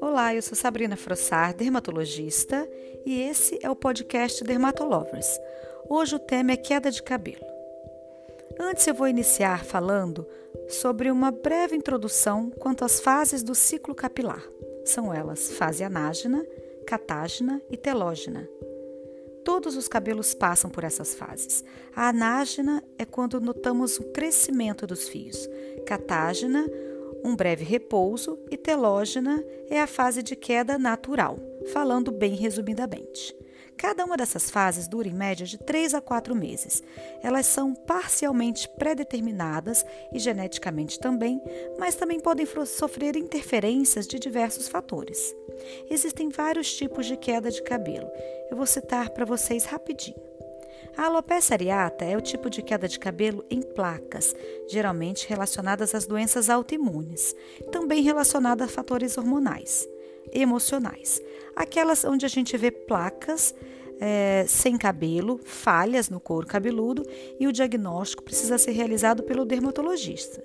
Olá, eu sou Sabrina Frossar, dermatologista, e esse é o podcast Dermatolovers. Hoje o tema é queda de cabelo. Antes eu vou iniciar falando sobre uma breve introdução quanto às fases do ciclo capilar. São elas fase anágena, catágena e telógena. Todos os cabelos passam por essas fases. A anágena é quando notamos o crescimento dos fios. Catágena, um breve repouso e telógena é a fase de queda natural, falando bem resumidamente. Cada uma dessas fases dura em média de 3 a 4 meses. Elas são parcialmente pré-determinadas e geneticamente também, mas também podem sofrer interferências de diversos fatores. Existem vários tipos de queda de cabelo. Eu vou citar para vocês rapidinho. A alopecia areata é o tipo de queda de cabelo em placas, geralmente relacionadas às doenças autoimunes, também relacionada a fatores hormonais, emocionais. Aquelas onde a gente vê placas é, sem cabelo, falhas no couro cabeludo e o diagnóstico precisa ser realizado pelo dermatologista.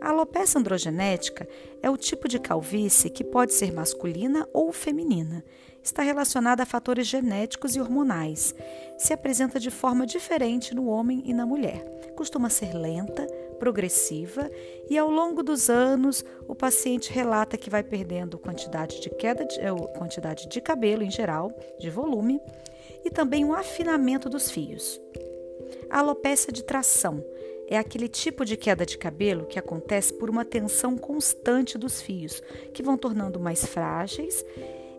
A alopecia androgenética é o tipo de calvície que pode ser masculina ou feminina. Está relacionada a fatores genéticos e hormonais. Se apresenta de forma diferente no homem e na mulher. Costuma ser lenta, progressiva e ao longo dos anos o paciente relata que vai perdendo quantidade de queda de, quantidade de cabelo em geral, de volume e também um afinamento dos fios. A alopecia de tração é aquele tipo de queda de cabelo que acontece por uma tensão constante dos fios, que vão tornando mais frágeis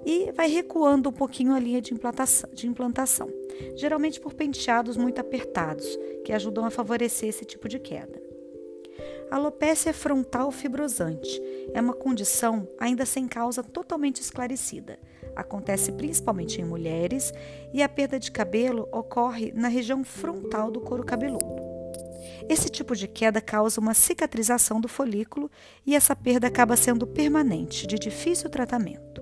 e vai recuando um pouquinho a linha de implantação, de implantação, geralmente por penteados muito apertados, que ajudam a favorecer esse tipo de queda. A alopecia frontal fibrosante é uma condição ainda sem causa totalmente esclarecida. Acontece principalmente em mulheres e a perda de cabelo ocorre na região frontal do couro cabeludo. Esse tipo de queda causa uma cicatrização do folículo e essa perda acaba sendo permanente, de difícil tratamento.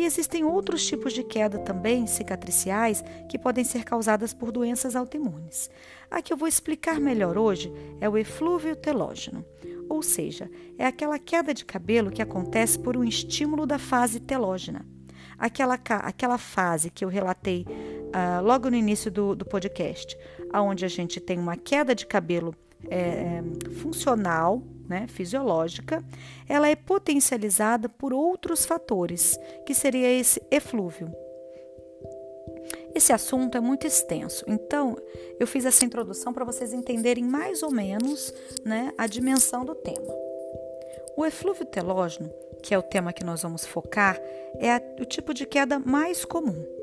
E existem outros tipos de queda também cicatriciais que podem ser causadas por doenças autoimunes. A que eu vou explicar melhor hoje é o eflúvio telógeno, ou seja, é aquela queda de cabelo que acontece por um estímulo da fase telógena. Aquela, aquela fase que eu relatei uh, logo no início do, do podcast, onde a gente tem uma queda de cabelo é, funcional, né, fisiológica, ela é potencializada por outros fatores, que seria esse eflúvio. Esse assunto é muito extenso, então eu fiz essa introdução para vocês entenderem mais ou menos né, a dimensão do tema. O eflúvio telógeno, que é o tema que nós vamos focar, é o tipo de queda mais comum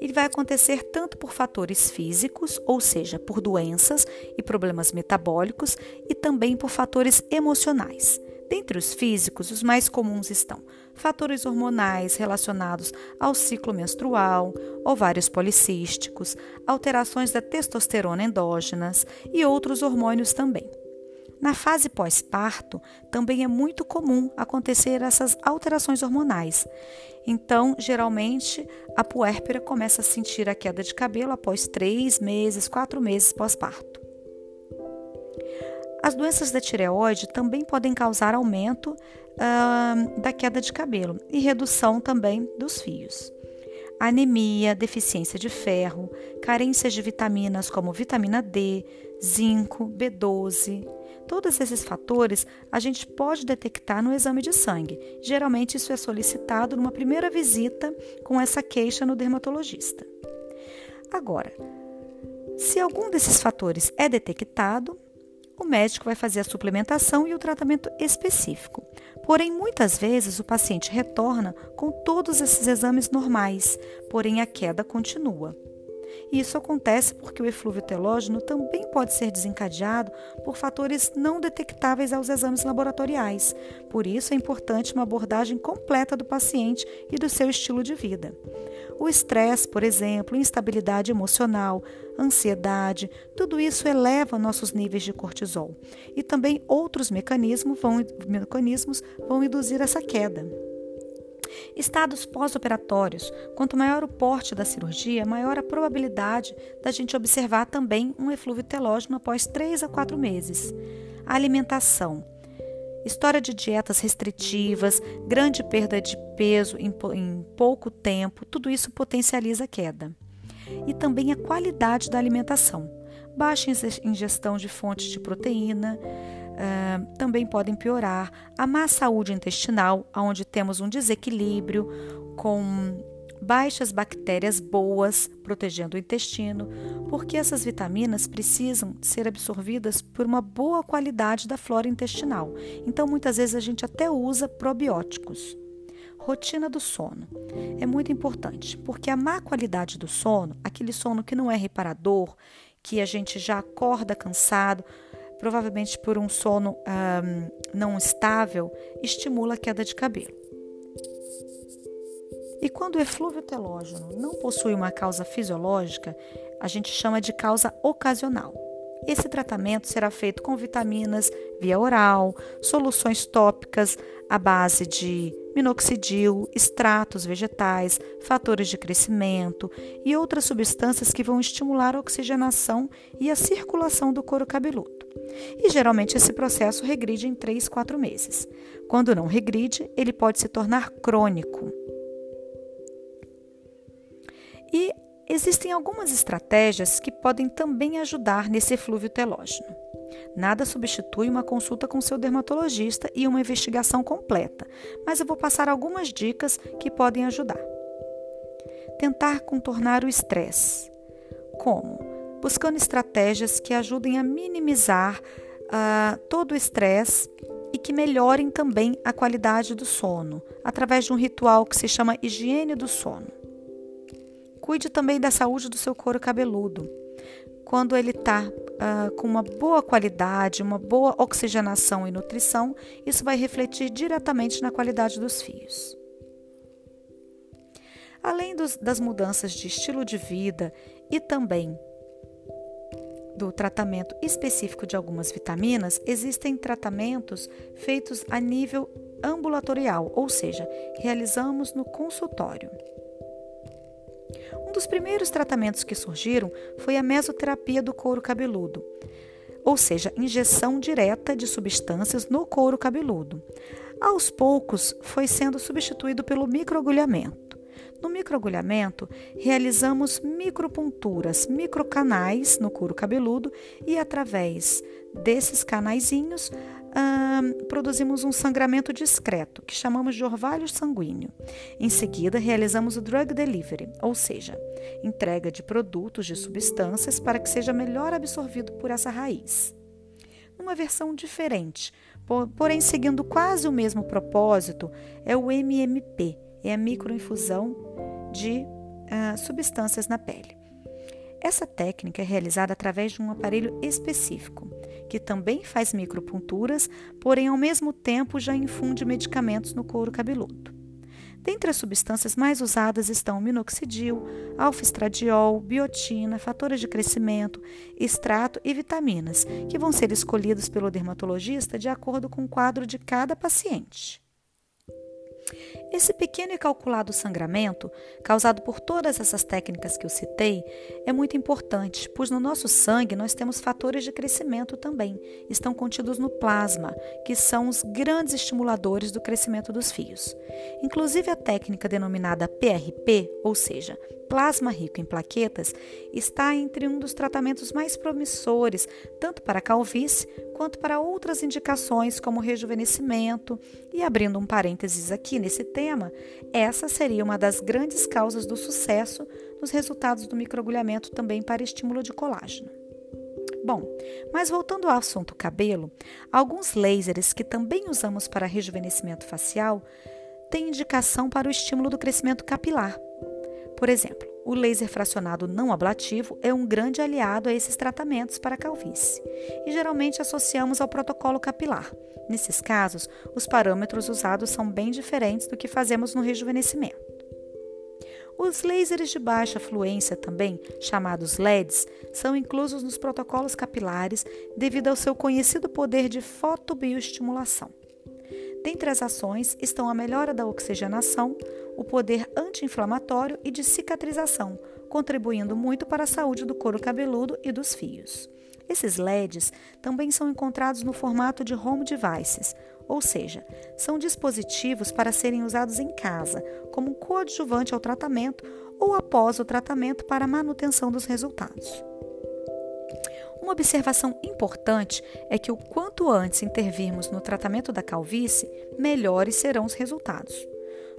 ele vai acontecer tanto por fatores físicos, ou seja, por doenças e problemas metabólicos, e também por fatores emocionais. Dentre os físicos, os mais comuns estão fatores hormonais relacionados ao ciclo menstrual, ovários policísticos, alterações da testosterona endógenas e outros hormônios também. Na fase pós-parto, também é muito comum acontecer essas alterações hormonais. Então, geralmente, a puérpera começa a sentir a queda de cabelo após três meses, quatro meses pós-parto. As doenças da tireoide também podem causar aumento uh, da queda de cabelo e redução também dos fios. Anemia, deficiência de ferro, carências de vitaminas como vitamina D, zinco, B12, Todos esses fatores a gente pode detectar no exame de sangue. Geralmente, isso é solicitado numa primeira visita com essa queixa no dermatologista. Agora, se algum desses fatores é detectado, o médico vai fazer a suplementação e o tratamento específico. Porém, muitas vezes o paciente retorna com todos esses exames normais, porém a queda continua. E isso acontece porque o eflúvio telógeno também pode ser desencadeado por fatores não detectáveis aos exames laboratoriais. Por isso é importante uma abordagem completa do paciente e do seu estilo de vida. O estresse, por exemplo, instabilidade emocional, ansiedade, tudo isso eleva nossos níveis de cortisol. E também outros mecanismos vão, mecanismos vão induzir essa queda. Estados pós-operatórios. Quanto maior o porte da cirurgia, maior a probabilidade da gente observar também um eflúvio telógeno após 3 a 4 meses. A alimentação. História de dietas restritivas, grande perda de peso em, em pouco tempo, tudo isso potencializa a queda. E também a qualidade da alimentação. Baixa ingestão de fontes de proteína, uh, também podem piorar. A má saúde intestinal, onde temos um desequilíbrio com baixas bactérias boas protegendo o intestino, porque essas vitaminas precisam ser absorvidas por uma boa qualidade da flora intestinal. Então, muitas vezes a gente até usa probióticos. Rotina do sono é muito importante, porque a má qualidade do sono, aquele sono que não é reparador, que a gente já acorda cansado, provavelmente por um sono um, não estável, estimula a queda de cabelo. E quando o eflúvio telógeno não possui uma causa fisiológica, a gente chama de causa ocasional. Esse tratamento será feito com vitaminas via oral, soluções tópicas à base de minoxidil, extratos vegetais, fatores de crescimento e outras substâncias que vão estimular a oxigenação e a circulação do couro cabeludo. E geralmente esse processo regride em 3, 4 meses. Quando não regride, ele pode se tornar crônico. E existem algumas estratégias que podem também ajudar nesse eflúvio telógeno. Nada substitui uma consulta com seu dermatologista e uma investigação completa, mas eu vou passar algumas dicas que podem ajudar. Tentar contornar o estresse. Como? buscando estratégias que ajudem a minimizar uh, todo o estresse e que melhorem também a qualidade do sono, através de um ritual que se chama higiene do sono. Cuide também da saúde do seu couro cabeludo. Quando ele está uh, com uma boa qualidade, uma boa oxigenação e nutrição, isso vai refletir diretamente na qualidade dos fios. Além dos, das mudanças de estilo de vida e também do tratamento específico de algumas vitaminas, existem tratamentos feitos a nível ambulatorial, ou seja, realizamos no consultório. Um dos primeiros tratamentos que surgiram foi a mesoterapia do couro cabeludo, ou seja, injeção direta de substâncias no couro cabeludo. Aos poucos, foi sendo substituído pelo microagulhamento. No microagulhamento, realizamos micropunturas, microcanais no couro cabeludo e através desses canaizinhos produzimos um sangramento discreto, que chamamos de orvalho sanguíneo. Em seguida, realizamos o drug delivery, ou seja, entrega de produtos, de substâncias para que seja melhor absorvido por essa raiz. Numa versão diferente, porém seguindo quase o mesmo propósito, é o MMP, é a microinfusão de uh, substâncias na pele. Essa técnica é realizada através de um aparelho específico, que também faz micropunturas, porém ao mesmo tempo já infunde medicamentos no couro cabeludo. Dentre as substâncias mais usadas estão minoxidil, alfa-estradiol, biotina, fatores de crescimento, extrato e vitaminas, que vão ser escolhidos pelo dermatologista de acordo com o quadro de cada paciente. Esse pequeno e calculado sangramento, causado por todas essas técnicas que eu citei, é muito importante, pois no nosso sangue nós temos fatores de crescimento também, estão contidos no plasma, que são os grandes estimuladores do crescimento dos fios. Inclusive a técnica denominada PRP, ou seja, plasma rico em plaquetas, está entre um dos tratamentos mais promissores, tanto para a calvície quanto para outras indicações como rejuvenescimento. E abrindo um parênteses aqui nesse tema, essa seria uma das grandes causas do sucesso nos resultados do microagulhamento também para estímulo de colágeno. Bom, mas voltando ao assunto cabelo, alguns lasers que também usamos para rejuvenescimento facial têm indicação para o estímulo do crescimento capilar. Por exemplo, o laser fracionado não ablativo é um grande aliado a esses tratamentos para calvície e geralmente associamos ao protocolo capilar. Nesses casos, os parâmetros usados são bem diferentes do que fazemos no rejuvenescimento. Os lasers de baixa fluência, também chamados LEDs, são inclusos nos protocolos capilares devido ao seu conhecido poder de fotobioestimulação. Dentre as ações estão a melhora da oxigenação, o poder anti-inflamatório e de cicatrização, contribuindo muito para a saúde do couro cabeludo e dos fios. Esses LEDs também são encontrados no formato de home devices, ou seja, são dispositivos para serem usados em casa, como coadjuvante ao tratamento ou após o tratamento para manutenção dos resultados. Uma observação importante é que o quanto antes intervirmos no tratamento da calvície, melhores serão os resultados.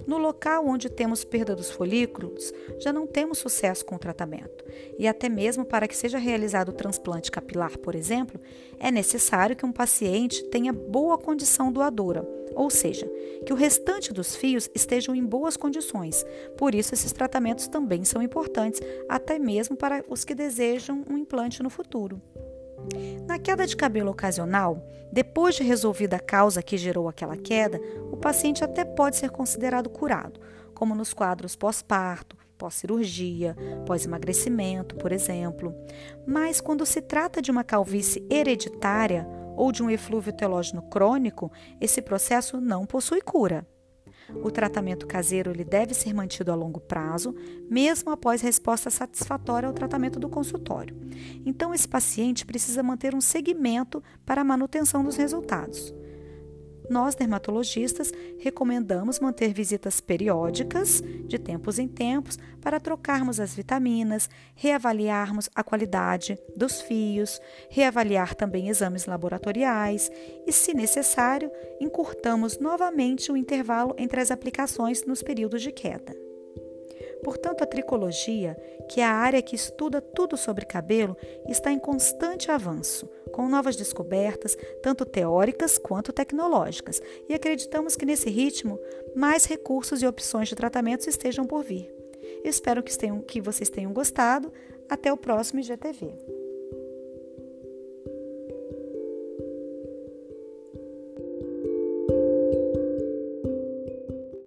No local onde temos perda dos folículos, já não temos sucesso com o tratamento. E até mesmo para que seja realizado o transplante capilar, por exemplo, é necessário que um paciente tenha boa condição doadora, ou seja, que o restante dos fios estejam em boas condições. Por isso, esses tratamentos também são importantes, até mesmo para os que desejam um implante no futuro. Na queda de cabelo ocasional, depois de resolvida a causa que gerou aquela queda, o paciente até pode ser considerado curado, como nos quadros pós-parto, pós-cirurgia, pós-emagrecimento, por exemplo. Mas quando se trata de uma calvície hereditária ou de um eflúvio telógeno crônico, esse processo não possui cura. O tratamento caseiro ele deve ser mantido a longo prazo, mesmo após resposta satisfatória ao tratamento do consultório. Então, esse paciente precisa manter um segmento para a manutenção dos resultados. Nós, dermatologistas, recomendamos manter visitas periódicas, de tempos em tempos, para trocarmos as vitaminas, reavaliarmos a qualidade dos fios, reavaliar também exames laboratoriais e, se necessário, encurtamos novamente o intervalo entre as aplicações nos períodos de queda. Portanto, a tricologia, que é a área que estuda tudo sobre cabelo, está em constante avanço, com novas descobertas, tanto teóricas quanto tecnológicas, e acreditamos que nesse ritmo mais recursos e opções de tratamentos estejam por vir. espero que, tenham, que vocês tenham gostado. Até o próximo IGTV.